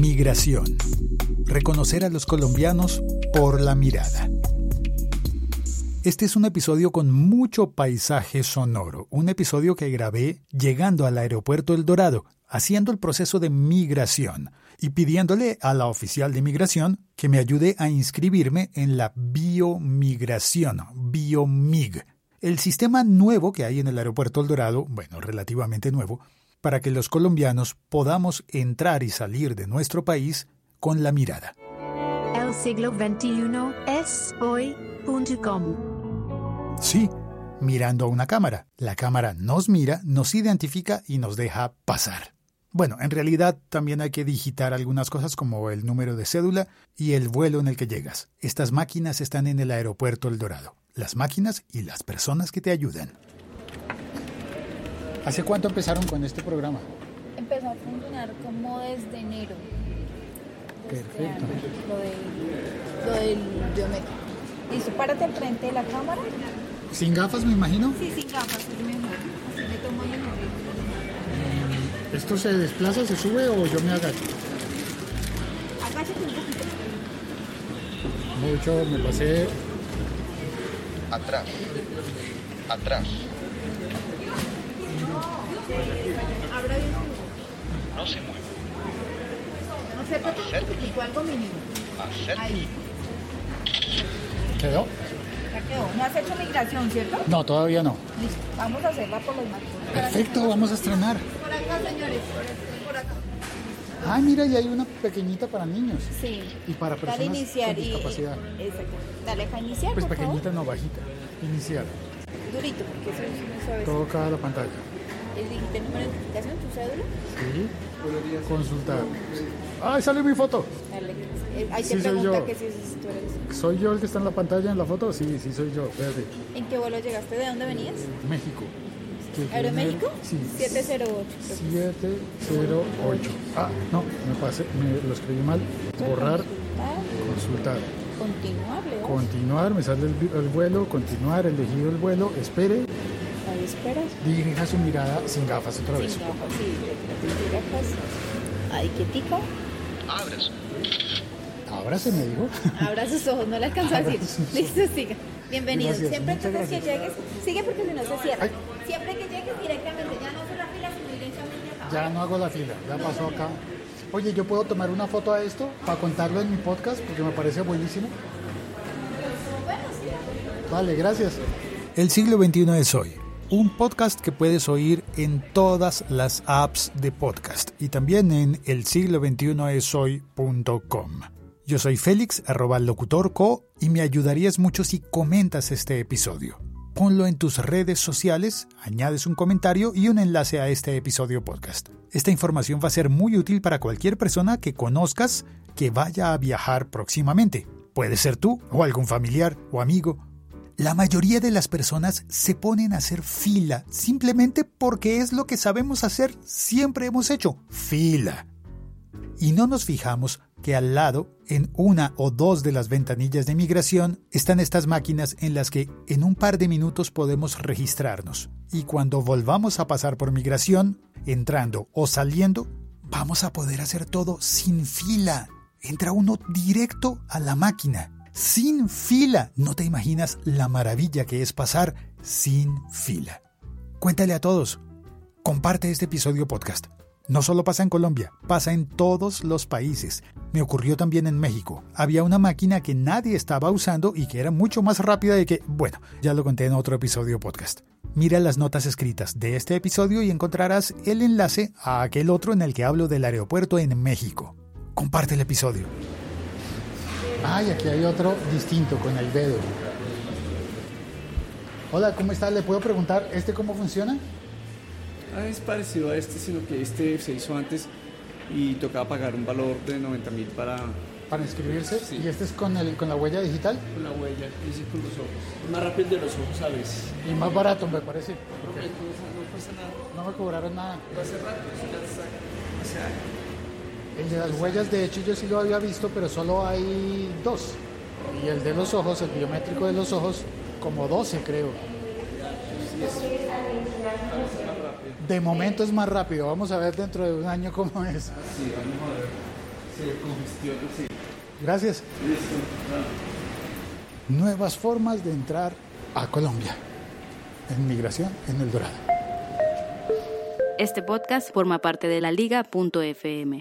Migración. Reconocer a los colombianos por la mirada. Este es un episodio con mucho paisaje sonoro, un episodio que grabé llegando al aeropuerto El Dorado, haciendo el proceso de migración y pidiéndole a la oficial de migración que me ayude a inscribirme en la biomigración, biomig, el sistema nuevo que hay en el aeropuerto El Dorado, bueno, relativamente nuevo, para que los colombianos podamos entrar y salir de nuestro país con la mirada. El siglo XXI es hoy.com. Sí, mirando a una cámara. La cámara nos mira, nos identifica y nos deja pasar. Bueno, en realidad también hay que digitar algunas cosas como el número de cédula y el vuelo en el que llegas. Estas máquinas están en el aeropuerto El Dorado. Las máquinas y las personas que te ayudan. ¿Hace cuánto empezaron con este programa? Empezó a funcionar como desde enero. este Perfecto. año, Lo del, lo del biométrico. Listo, párate al frente de la cámara. Sin gafas, me imagino. Sí, sin gafas, es mejor. Así me tomo mejor. ¿Esto se desplaza, se sube o yo me agacho? Agáchate un poquito. Mucho, me pasé. Atrás. Atrás. Abra bien. No se mueva. No sé, pero poquitico, algo mínimo. Acérquese. Ahí, ¿Quedó? ya quedó. No has hecho migración, ¿cierto? No, todavía no. Listo, vamos a hacerla por los marcos. Perfecto, vamos a estrenar. Por acá, señores, por, acá. Ah, mira, y hay una pequeñita para niños. Sí. Y para Dale personas iniciar con y. discapacidad. Exacto. Dale acá iniciar, Pues por pequeñita, no bajita. Iniciar. favor. Durito, porque eso es muy suave. Toca la pantalla. El, el número de identificación, tu cédula. Sí. Consultar. ¡Ay, sale mi foto! Dale. Eh, ahí Sí, te soy pregunta yo. que si es- tú eres. ¿Soy yo el que está en la pantalla en la foto? Sí, sí, soy yo. Espérate. ¿En qué vuelo llegaste? ¿De dónde venías? México. ¿Aeroméxico? Sí. 708. creo que 708. Ah, no, me pasé, me lo escribí mal. Borrar, Consultar. Continuar. Continuar, me sale el, el vuelo, continuar, elegido el vuelo, espere, Dirija su mirada sin gafas otra vez. Sin gafas, sí. Te gafas. Ahí quietico. Ábrase. Me dijo. Abra sus ojos, no le alcanza a decir. Listo, siga. Bienvenido. Gracias, Siempre entonces que llegues, sigue porque si no se cierra. Ay. Siempre que llegues directamente, ya no hace la fila, sino directamente acá. Ya no hago la fila, ya pasó acá. Oye, ¿yo puedo tomar una foto a esto para contarlo en mi podcast? Porque me parece buenísimo. Vale, gracias. El siglo XXI es hoy. Un podcast que puedes oír en todas las apps de podcast y también en el siglo hoy.com. Yo soy Félix, arroba locutorco, y me ayudarías mucho si comentas este episodio. Ponlo en tus redes sociales, añades un comentario y un enlace a este episodio podcast. Esta información va a ser muy útil para cualquier persona que conozcas que vaya a viajar próximamente. Puede ser tú o algún familiar o amigo. La mayoría de las personas se ponen a hacer fila simplemente porque es lo que sabemos hacer, siempre hemos hecho, fila. Y no nos fijamos que al lado, en una o dos de las ventanillas de migración, están estas máquinas en las que en un par de minutos podemos registrarnos. Y cuando volvamos a pasar por migración, entrando o saliendo, vamos a poder hacer todo sin fila. Entra uno directo a la máquina. Sin fila. No te imaginas la maravilla que es pasar sin fila. Cuéntale a todos. Comparte este episodio podcast. No solo pasa en Colombia, pasa en todos los países. Me ocurrió también en México. Había una máquina que nadie estaba usando y que era mucho más rápida de que, bueno, ya lo conté en otro episodio podcast. Mira las notas escritas de este episodio y encontrarás el enlace a aquel otro en el que hablo del aeropuerto en México. Comparte el episodio. Ay, aquí hay otro distinto con el dedo. Hola, ¿cómo está? ¿Le puedo preguntar este cómo funciona? Ah, es parecido a este, sino que este se hizo antes y tocaba pagar un valor de 90 mil para Para inscribirse. Sí. ¿Y este es con, el, con la huella digital? con la huella, ese con los ojos. Más rápido de los ojos a veces. Y más barato, me parece. No, no, no pasa nada. No me cobraron nada. Va a ser rápido, si El de las huellas, de hecho, yo sí lo había visto, pero solo hay dos. Y el de los ojos, el biométrico de los ojos, como 12 creo. De momento es más rápido. Vamos a ver dentro de un año cómo es. sí, vamos a ver. se congestiona, sí. Gracias. Listo. Nuevas formas de entrar a Colombia. En migración en El Dorado. Este podcast forma parte de la liga.fm.